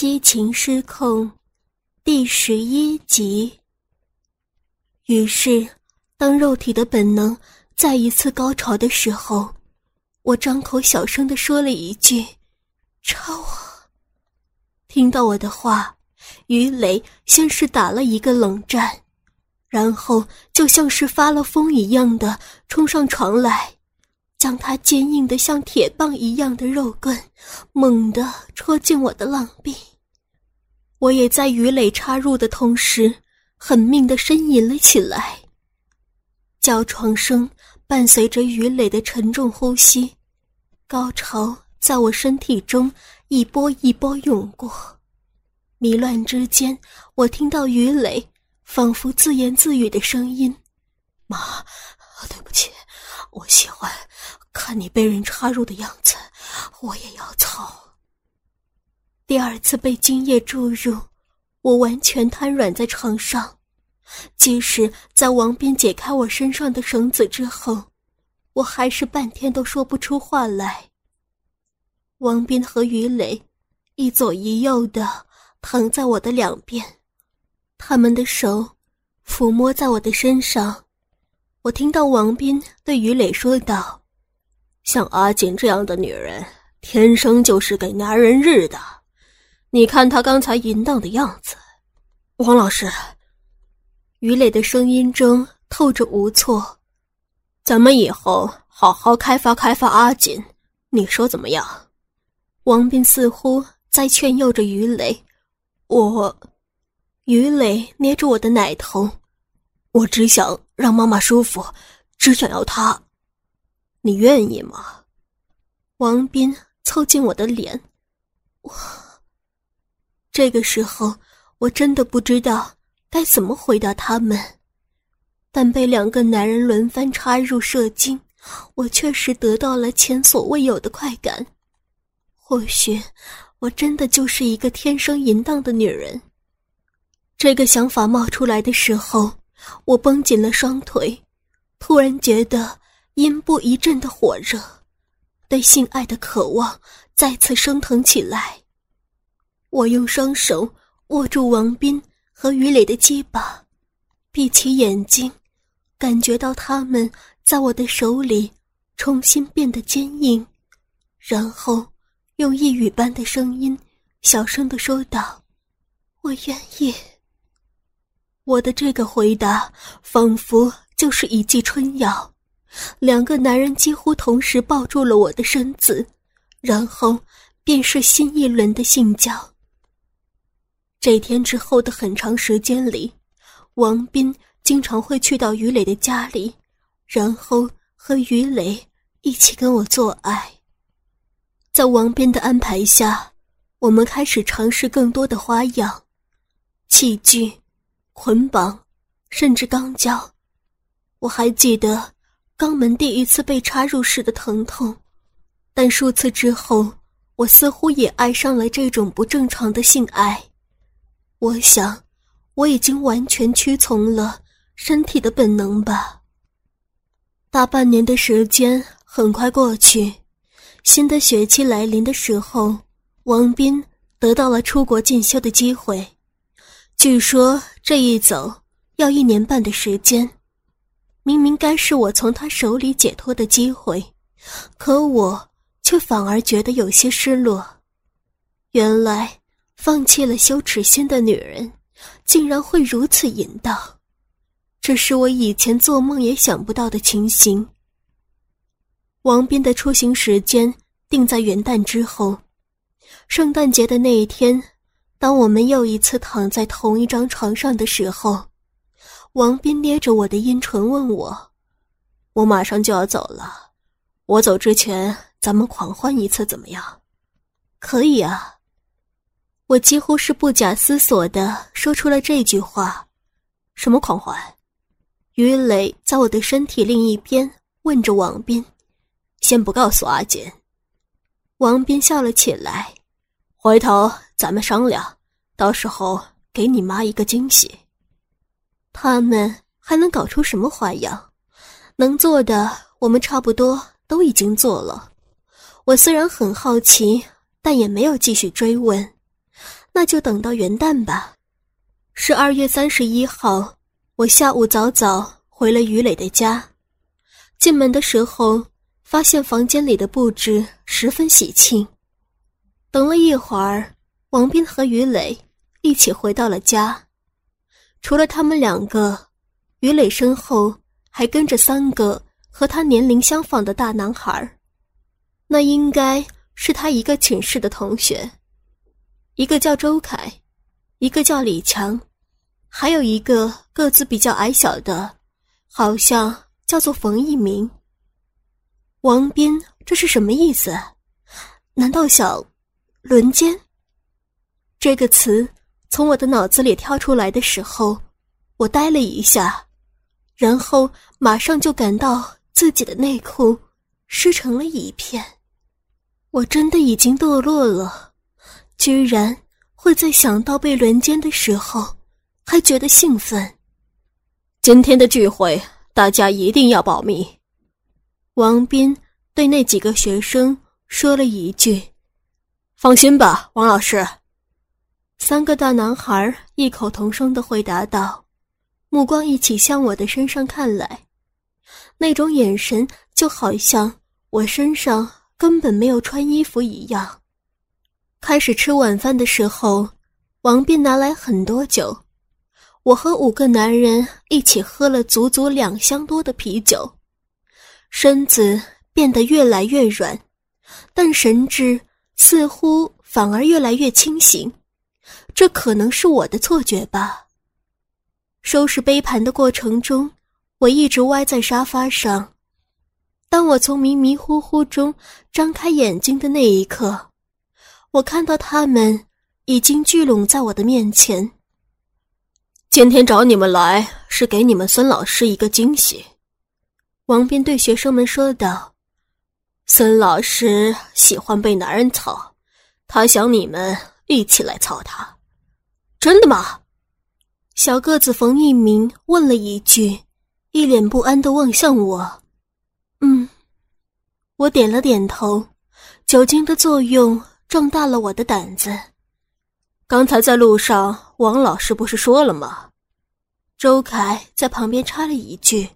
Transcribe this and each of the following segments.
激情失控，第十一集。于是，当肉体的本能再一次高潮的时候，我张口小声的说了一句：“插我。”听到我的话，于雷先是打了一个冷战，然后就像是发了疯一样的冲上床来。将他坚硬的像铁棒一样的肉棍猛地戳进我的浪壁，我也在鱼雷插入的同时，狠命的呻吟了起来。叫床声伴随着鱼雷的沉重呼吸，高潮在我身体中一波一波涌过。迷乱之间，我听到鱼雷仿佛自言自语的声音：“妈，对不起，我喜欢。”看你被人插入的样子，我也要操。第二次被精液注入，我完全瘫软在床上。即使在王斌解开我身上的绳子之后，我还是半天都说不出话来。王斌和于磊一左一右的躺在我的两边，他们的手抚摸在我的身上。我听到王斌对于磊说道。像阿锦这样的女人，天生就是给男人日的。你看他刚才淫荡的样子，王老师。于磊的声音中透着无措。咱们以后好好开发开发阿锦，你说怎么样？王斌似乎在劝诱着于磊。我，于磊捏住我的奶头。我只想让妈妈舒服，只想要她。你愿意吗？王斌凑近我的脸，我这个时候我真的不知道该怎么回答他们，但被两个男人轮番插入射精，我确实得到了前所未有的快感。或许我真的就是一个天生淫荡的女人。这个想法冒出来的时候，我绷紧了双腿，突然觉得。阴部一阵的火热，对性爱的渴望再次升腾起来。我用双手握住王斌和于磊的鸡巴，闭起眼睛，感觉到他们在我的手里重新变得坚硬，然后用一语般的声音小声的说道：“我愿意。”我的这个回答仿佛就是一剂春药。两个男人几乎同时抱住了我的身子，然后便是新一轮的性交。这天之后的很长时间里，王斌经常会去到于磊的家里，然后和于磊一起跟我做爱。在王斌的安排下，我们开始尝试更多的花样、器具、捆绑，甚至肛交。我还记得。肛门第一次被插入时的疼痛，但数次之后，我似乎也爱上了这种不正常的性爱。我想，我已经完全屈从了身体的本能吧。大半年的时间很快过去，新的学期来临的时候，王斌得到了出国进修的机会，据说这一走要一年半的时间。明明该是我从他手里解脱的机会，可我却反而觉得有些失落。原来，放弃了羞耻心的女人，竟然会如此淫荡，这是我以前做梦也想不到的情形。王斌的出行时间定在元旦之后，圣诞节的那一天，当我们又一次躺在同一张床上的时候。王斌捏着我的阴唇问我：“我马上就要走了，我走之前咱们狂欢一次怎么样？”“可以啊。”我几乎是不假思索的说出了这句话。“什么狂欢？”于磊在我的身体另一边问着王斌：“先不告诉阿锦。”王斌笑了起来：“回头咱们商量，到时候给你妈一个惊喜。”他们还能搞出什么花样？能做的，我们差不多都已经做了。我虽然很好奇，但也没有继续追问。那就等到元旦吧。十二月三十一号，我下午早早回了于磊的家。进门的时候，发现房间里的布置十分喜庆。等了一会儿，王斌和于磊一起回到了家。除了他们两个，于磊身后还跟着三个和他年龄相仿的大男孩那应该是他一个寝室的同学。一个叫周凯，一个叫李强，还有一个个子比较矮小的，好像叫做冯一鸣。王斌，这是什么意思？难道想轮奸？这个词从我的脑子里跳出来的时候，我呆了一下，然后马上就感到自己的内裤湿成了一片。我真的已经堕落了。居然会在想到被轮奸的时候，还觉得兴奋。今天的聚会，大家一定要保密。王斌对那几个学生说了一句：“放心吧，王老师。”三个大男孩异口同声的回答道，目光一起向我的身上看来，那种眼神就好像我身上根本没有穿衣服一样。开始吃晚饭的时候，王斌拿来很多酒，我和五个男人一起喝了足足两箱多的啤酒，身子变得越来越软，但神智似乎反而越来越清醒，这可能是我的错觉吧。收拾杯盘的过程中，我一直歪在沙发上，当我从迷迷糊糊中张开眼睛的那一刻。我看到他们已经聚拢在我的面前。今天找你们来是给你们孙老师一个惊喜。王斌对学生们说道：“孙老师喜欢被男人操，他想你们一起来操他。真的吗？”小个子冯一鸣问了一句，一脸不安的望向我。“嗯。”我点了点头。酒精的作用。壮大了我的胆子。刚才在路上，王老师不是说了吗？周凯在旁边插了一句：“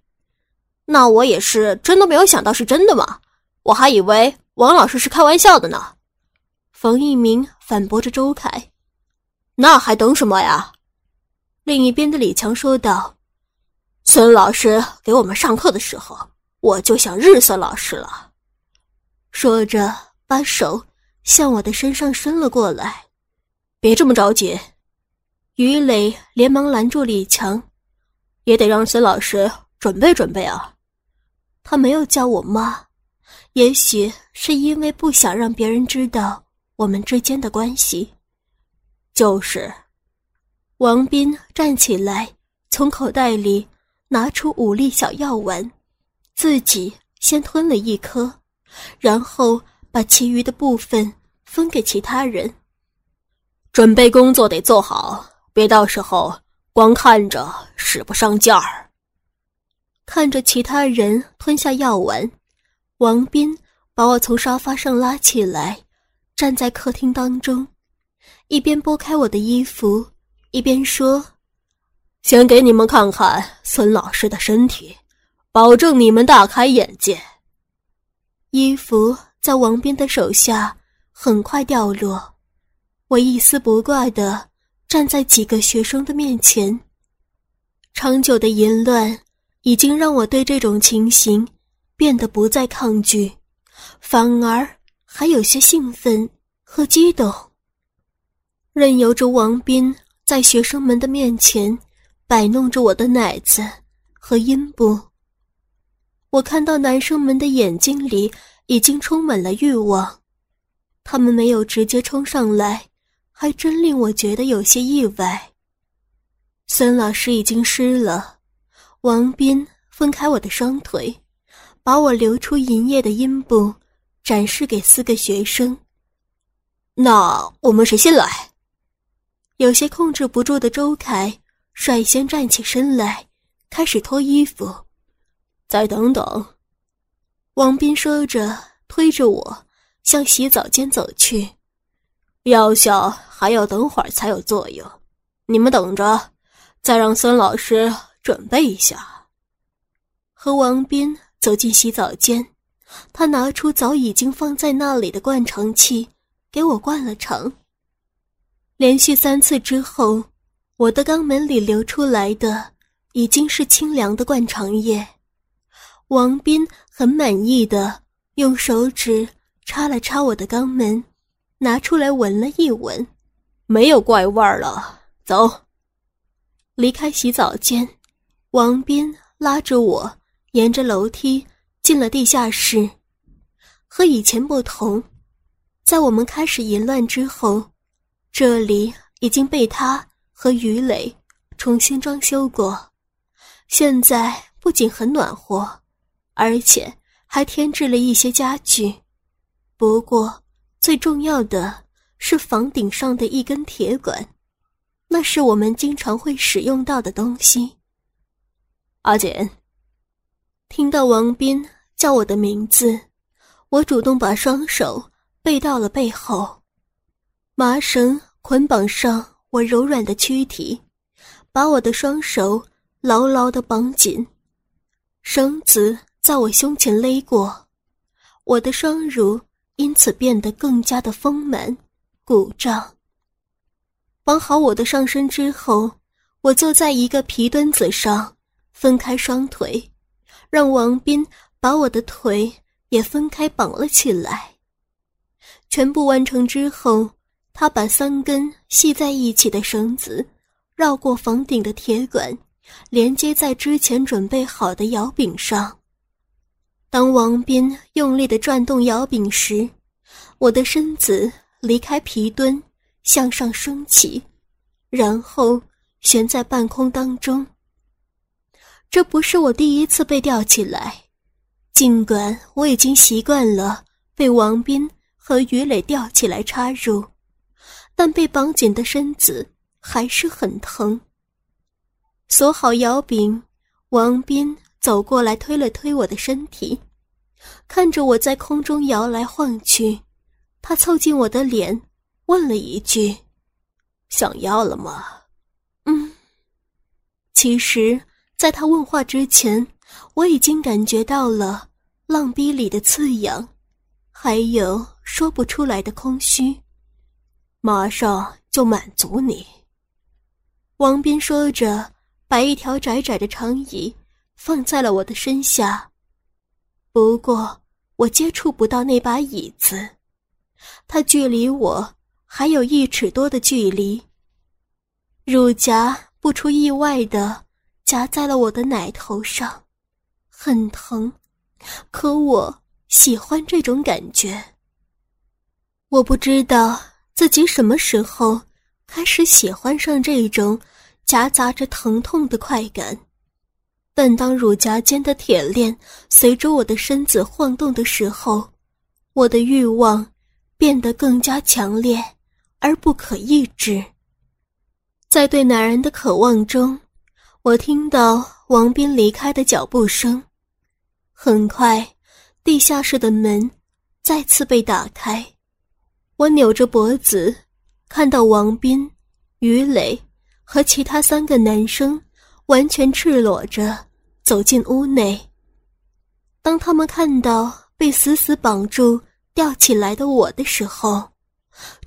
那我也是真的没有想到是真的嘛，我还以为王老师是开玩笑的呢。”冯一鸣反驳着周凯：“那还等什么呀？”另一边的李强说道：“孙老师给我们上课的时候，我就想日孙老师了。”说着，把手。向我的身上伸了过来，别这么着急。于磊连忙拦住李强，也得让孙老师准备准备啊。他没有叫我妈，也许是因为不想让别人知道我们之间的关系。就是，王斌站起来，从口袋里拿出五粒小药丸，自己先吞了一颗，然后。把其余的部分分给其他人。准备工作得做好，别到时候光看着使不上劲儿。看着其他人吞下药丸，王斌把我从沙发上拉起来，站在客厅当中，一边拨开我的衣服，一边说：“先给你们看看孙老师的身体，保证你们大开眼界。”衣服。在王斌的手下很快掉落，我一丝不挂的站在几个学生的面前。长久的淫乱已经让我对这种情形变得不再抗拒，反而还有些兴奋和激动。任由着王斌在学生们的面前摆弄着我的奶子和阴部，我看到男生们的眼睛里。已经充满了欲望，他们没有直接冲上来，还真令我觉得有些意外。孙老师已经湿了，王斌分开我的双腿，把我流出银液的阴部展示给四个学生。那我们谁先来？有些控制不住的周凯率先站起身来，开始脱衣服。再等等。王斌说着，推着我向洗澡间走去。药效还要等会儿才有作用，你们等着，再让孙老师准备一下。和王斌走进洗澡间，他拿出早已经放在那里的灌肠器，给我灌了肠。连续三次之后，我的肛门里流出来的已经是清凉的灌肠液。王斌很满意的用手指插了插我的肛门。拿出来闻了一闻，没有怪味儿了。走，离开洗澡间，王斌拉着我沿着楼梯进了地下室。和以前不同，在我们开始淫乱之后，这里已经被他和于磊重新装修过。现在不仅很暖和，而且还添置了一些家具。不过。最重要的是房顶上的一根铁管，那是我们经常会使用到的东西。阿简，听到王斌叫我的名字，我主动把双手背到了背后，麻绳捆绑上我柔软的躯体，把我的双手牢牢的绑紧，绳子在我胸前勒过，我的双乳。因此变得更加的丰满、鼓胀。绑好我的上身之后，我坐在一个皮墩子上，分开双腿，让王斌把我的腿也分开绑了起来。全部完成之后，他把三根系在一起的绳子绕过房顶的铁管，连接在之前准备好的摇柄上。当王斌用力的转动摇柄时，我的身子离开皮墩，向上升起，然后悬在半空当中。这不是我第一次被吊起来，尽管我已经习惯了被王斌和于磊吊起来插入，但被绑紧的身子还是很疼。锁好摇柄，王斌。走过来，推了推我的身体，看着我在空中摇来晃去，他凑近我的脸，问了一句：“想要了吗？”“嗯。”其实，在他问话之前，我已经感觉到了浪逼里的刺痒，还有说不出来的空虚。马上就满足你。”王斌说着，摆一条窄窄的长椅。放在了我的身下，不过我接触不到那把椅子，它距离我还有一尺多的距离。乳夹不出意外的夹在了我的奶头上，很疼，可我喜欢这种感觉。我不知道自己什么时候开始喜欢上这种夹杂着疼痛的快感。但当乳夹间的铁链随着我的身子晃动的时候，我的欲望变得更加强烈而不可抑制。在对男人的渴望中，我听到王斌离开的脚步声。很快，地下室的门再次被打开，我扭着脖子，看到王斌、于磊和其他三个男生。完全赤裸着走进屋内。当他们看到被死死绑住、吊起来的我的时候，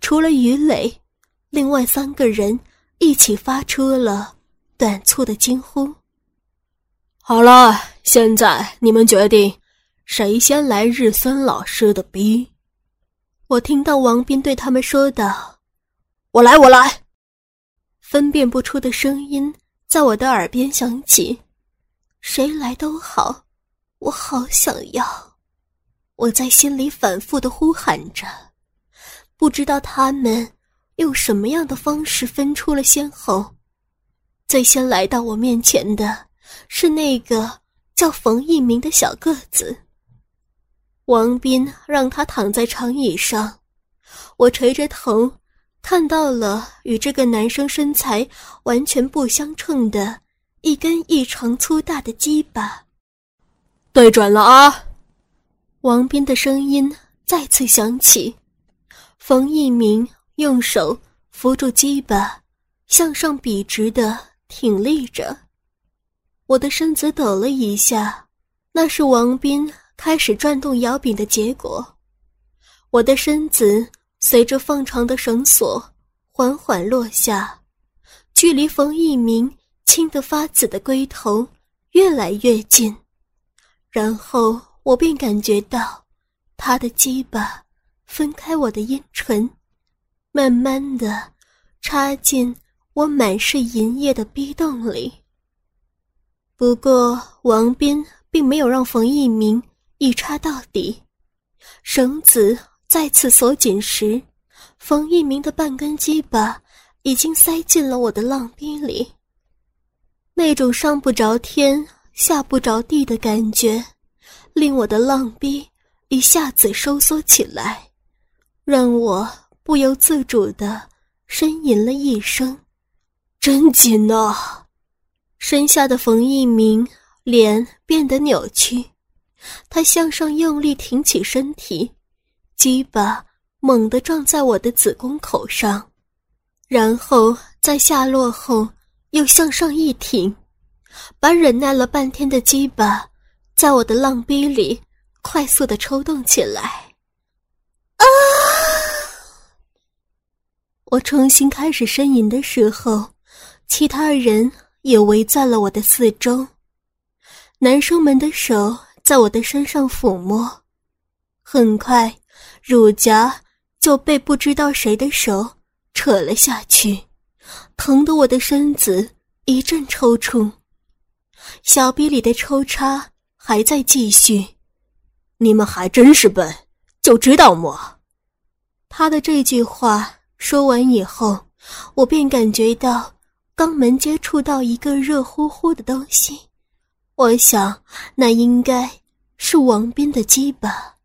除了于磊，另外三个人一起发出了短促的惊呼。好了，现在你们决定，谁先来日孙老师的逼？我听到王斌对他们说道：“我来，我来。”分辨不出的声音。在我的耳边响起：“谁来都好，我好想要。”我在心里反复的呼喊着，不知道他们用什么样的方式分出了先后。最先来到我面前的是那个叫冯一鸣的小个子。王斌让他躺在长椅上，我垂着头。看到了与这个男生身材完全不相称的一根异常粗大的鸡巴，对准了啊！王斌的声音再次响起。冯一鸣用手扶住鸡巴，向上笔直的挺立着。我的身子抖了一下，那是王斌开始转动摇柄的结果。我的身子随着放长的绳索缓缓落下，距离冯一鸣青得发紫的龟头越来越近，然后我便感觉到他的鸡巴分开我的阴唇，慢慢的插进我满是银液的逼洞里。不过，王斌并没有让冯一鸣一插到底。绳子再次锁紧时，冯一鸣的半根鸡巴已经塞进了我的浪逼里。那种上不着天、下不着地的感觉，令我的浪逼一下子收缩起来，让我不由自主的呻吟了一声：“真紧啊！”身下的冯一鸣脸变得扭曲，他向上用力挺起身体，鸡巴猛地撞在我的子宫口上，然后在下落后又向上一挺，把忍耐了半天的鸡巴在我的浪逼里快速的抽动起来。啊！我重新开始呻吟的时候，其他人。也围在了我的四周，男生们的手在我的身上抚摸，很快，乳夹就被不知道谁的手扯了下去，疼得我的身子一阵抽搐，小臂里的抽插还在继续。你们还真是笨，就知道摸。他的这句话说完以后，我便感觉到。肛门接触到一个热乎乎的东西，我想那应该是王斌的鸡吧。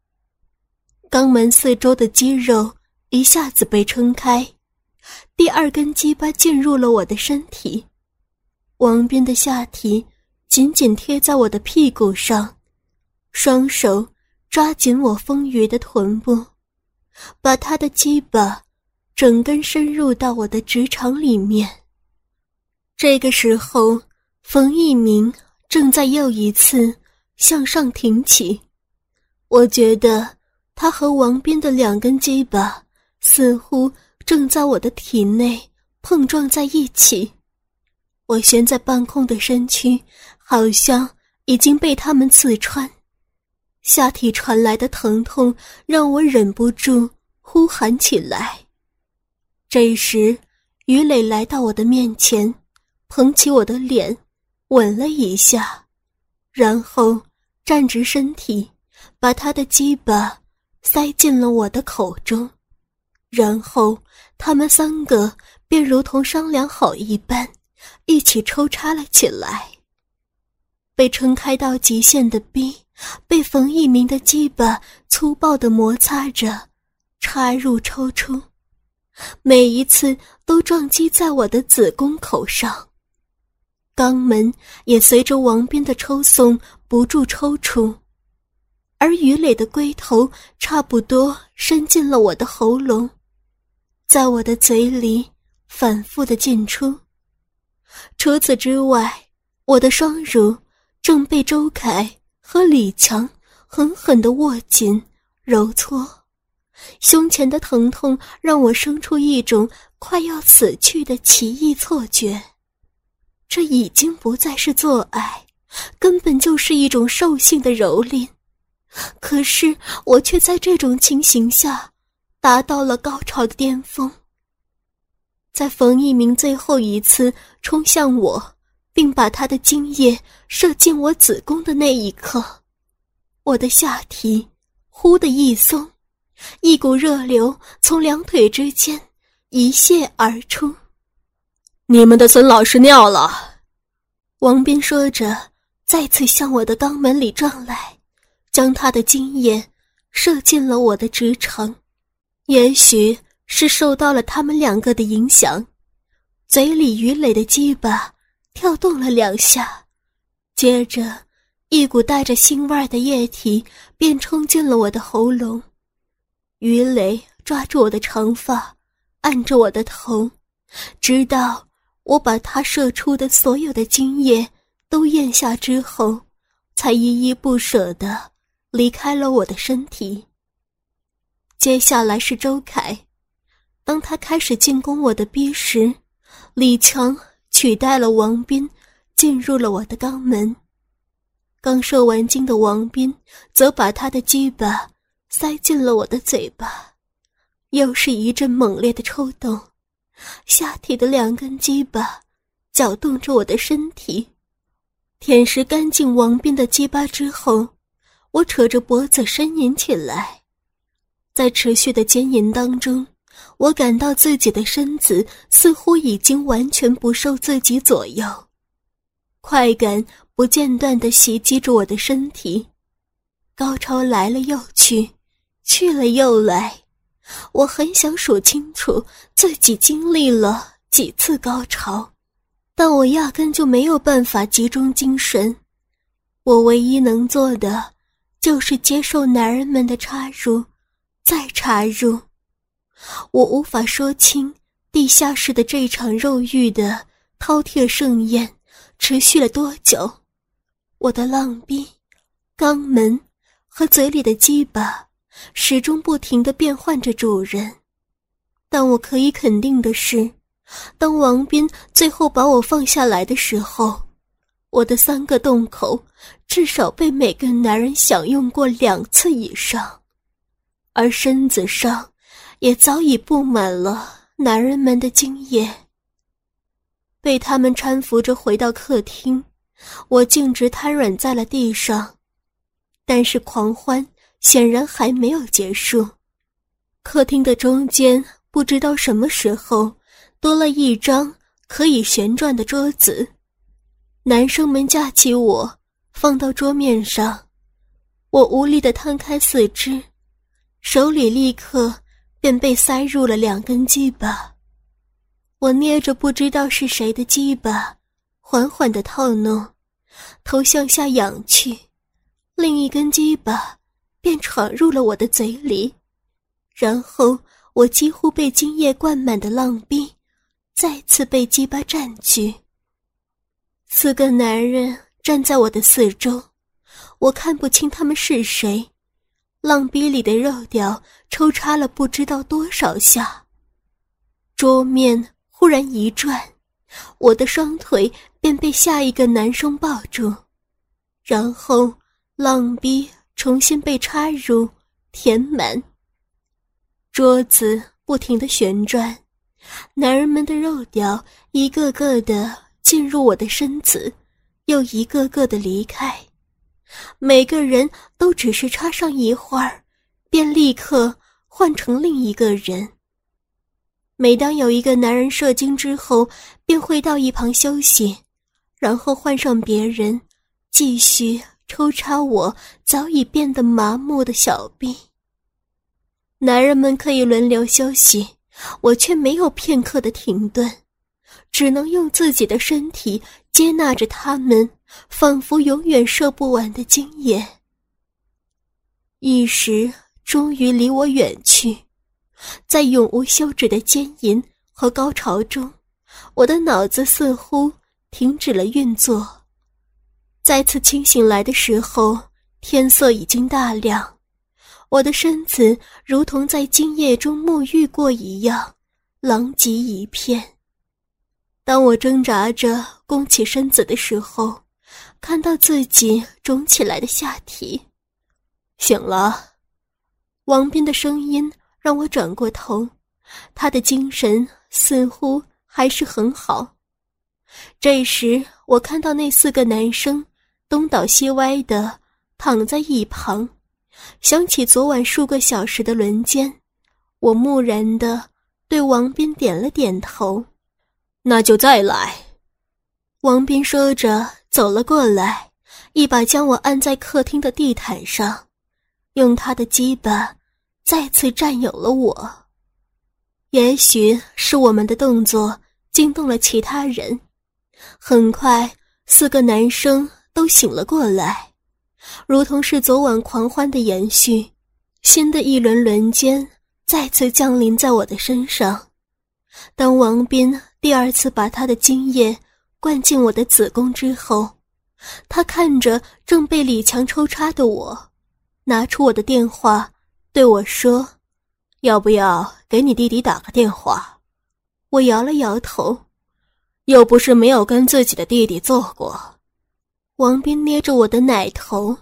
肛门四周的肌肉一下子被撑开，第二根鸡巴进入了我的身体。王斌的下体紧紧贴在我的屁股上，双手抓紧我丰腴的臀部，把他的鸡巴整根深入到我的直肠里面。这个时候，冯一鸣正在又一次向上挺起。我觉得他和王斌的两根鸡巴似乎正在我的体内碰撞在一起。我悬在半空的身躯好像已经被他们刺穿，下体传来的疼痛让我忍不住呼喊起来。这时，于磊来到我的面前。捧起我的脸，吻了一下，然后站直身体，把他的鸡巴塞进了我的口中，然后他们三个便如同商量好一般，一起抽插了起来。被撑开到极限的逼，被冯一鸣的鸡巴粗暴地摩擦着，插入抽出，每一次都撞击在我的子宫口上。肛门也随着王斌的抽送不住抽搐，而鱼磊的龟头差不多伸进了我的喉咙，在我的嘴里反复的进出。除此之外，我的双乳正被周凯和李强狠狠的握紧、揉搓，胸前的疼痛让我生出一种快要死去的奇异错觉。这已经不再是做爱，根本就是一种兽性的蹂躏。可是我却在这种情形下达到了高潮的巅峰。在冯一鸣最后一次冲向我，并把他的精液射进我子宫的那一刻，我的下体忽的一松，一股热流从两腿之间一泻而出。你们的孙老师尿了，王斌说着，再次向我的肛门里撞来，将他的精液射进了我的直肠。也许是受到了他们两个的影响，嘴里鱼磊的鸡巴跳动了两下，接着一股带着腥味的液体便冲进了我的喉咙。鱼磊抓住我的长发，按着我的头，直到我把他射出的所有的精液都咽下之后，才依依不舍的离开了我的身体。接下来是周凯，当他开始进攻我的逼时，李强取代了王斌，进入了我的肛门。刚射完精的王斌，则把他的鸡巴塞进了我的嘴巴，又是一阵猛烈的抽动，下体的两根鸡巴搅动着我的身体。舔食干净王斌的鸡巴之后，我扯着脖子呻吟起来，在持续的奸淫当中，我感到自己的身子似乎已经完全不受自己左右，快感。不间断的袭击着我的身体，高潮来了又去，去了又来。我很想数清楚自己经历了几次高潮，但我压根就没有办法集中精神。我唯一能做的，就是接受男人们的插入，再插入。我无法说清地下室的这场肉欲的饕餮盛宴持续了多久。我的浪逼、肛门和嘴里的鸡巴始终不停地变换着主人，但我可以肯定的是，当王斌最后把我放下来的时候，我的三个洞口至少被每个男人享用过两次以上，而身子上也早已布满了男人们的精液。被他们搀扶着回到客厅。我径直瘫软在了地上，但是狂欢显然还没有结束。客厅的中间不知道什么时候多了一张可以旋转的桌子，男生们架起我放到桌面上，我无力的摊开四肢，手里立刻便被塞入了两根鸡巴。我捏着不知道是谁的鸡巴。缓缓的套弄，头向下仰去，另一根鸡巴便闯入了我的嘴里，然后我几乎被精液灌满的浪逼再次被鸡巴占据。四个男人站在我的四周，我看不清他们是谁。浪逼里的肉屌抽插了不知道多少下，桌面忽然一转，我的双腿。便被下一个男生抱住，然后浪逼重新被插入，填满。桌子不停的旋转，男人们的肉屌一个个的进入我的身子，又一个个的离开。每个人都只是插上一会儿，便立刻换成另一个人。每当有一个男人射精之后，便会到一旁休息。然后换上别人，继续抽插我早已变得麻木的小臂。男人们可以轮流休息，我却没有片刻的停顿，只能用自己的身体接纳着他们，仿佛永远射不完的精液。意识终于离我远去，在永无休止的奸淫和高潮中，我的脑子似乎。停止了运作，再次清醒来的时候，天色已经大亮，我的身子如同在精液中沐浴过一样，狼藉一片。当我挣扎着弓起身子的时候，看到自己肿起来的下体，醒了。王斌的声音让我转过头，他的精神似乎还是很好。这时，我看到那四个男生东倒西歪的躺在一旁，想起昨晚数个小时的轮奸，我木然的对王斌点了点头。那就再来。王斌说着走了过来，一把将我按在客厅的地毯上，用他的鸡巴再次占有了我。也许是我们的动作惊动了其他人。很快，四个男生都醒了过来，如同是昨晚狂欢的延续。新的一轮轮奸再次降临在我的身上，当王斌第二次把他的精液灌进我的子宫之后，他看着正被李强抽插的我，拿出我的电话对我说：“要不要给你弟弟打个电话？”我摇了摇头，又不是没有跟自己的弟弟做过。王斌捏着我的奶头，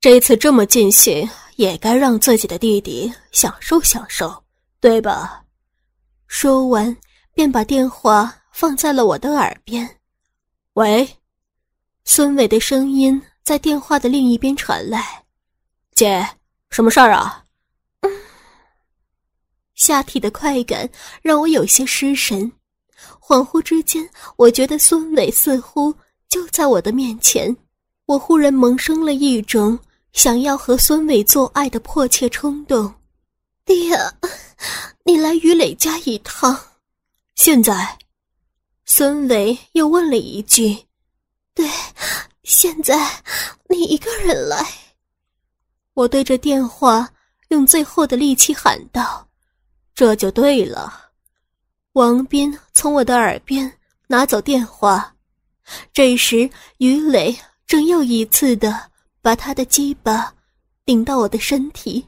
这次这么尽兴，也该让自己的弟弟享受享受，对吧？说完，便把电话放在了我的耳边。喂，孙伟的声音在电话的另一边传来：“姐，什么事儿啊？”嗯，下体的快感让我有些失神，恍惚之间，我觉得孙伟似乎就在我的面前。我忽然萌生了一种想要和孙伟做爱的迫切冲动。爹。你来于磊家一趟，现在，孙伟又问了一句：“对，现在你一个人来。”我对着电话用最后的力气喊道：“这就对了。”王斌从我的耳边拿走电话，这时于磊正又一次的把他的鸡巴顶到我的身体。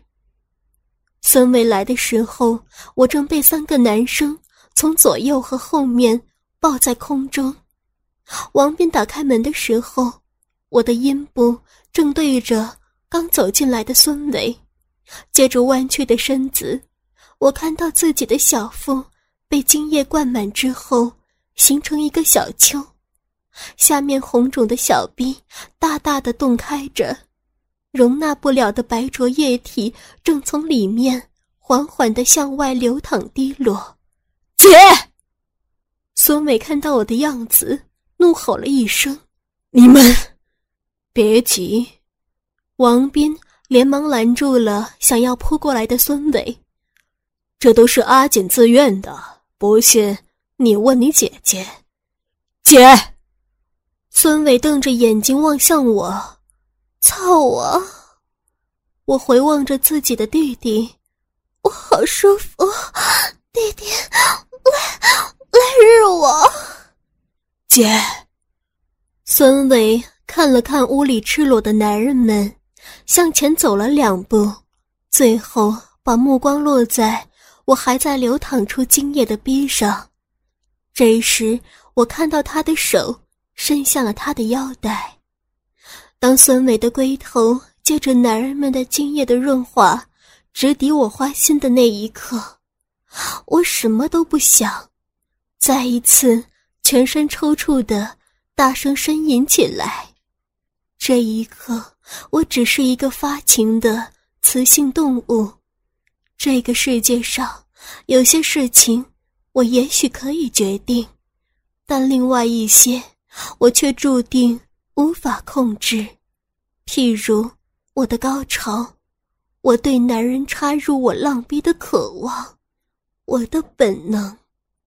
孙伟来的时候，我正被三个男生从左右和后面抱在空中。王斌打开门的时候，我的阴部正对着刚走进来的孙伟，借着弯曲的身子，我看到自己的小腹被精液灌满之后，形成一个小丘，下面红肿的小臂大大的洞开着。容纳不了的白浊液体正从里面缓缓的向外流淌滴落，姐！孙伟看到我的样子，怒吼了一声：“你们别急！”王斌连忙拦住了想要扑过来的孙伟：“这都是阿锦自愿的，不信你问你姐姐。”姐！孙伟瞪着眼睛望向我。操我！我回望着自己的弟弟，我好舒服。弟弟，来来日我。姐。孙伟看了看屋里赤裸的男人们，向前走了两步，最后把目光落在我还在流淌出精液的逼上。这时，我看到他的手伸向了他的腰带。当孙伟的龟头借着男人们的精液的润滑，直抵我花心的那一刻，我什么都不想，再一次全身抽搐的大声呻吟起来。这一刻，我只是一个发情的雌性动物。这个世界上有些事情，我也许可以决定，但另外一些，我却注定。无法控制，譬如我的高潮，我对男人插入我浪逼的渴望，我的本能。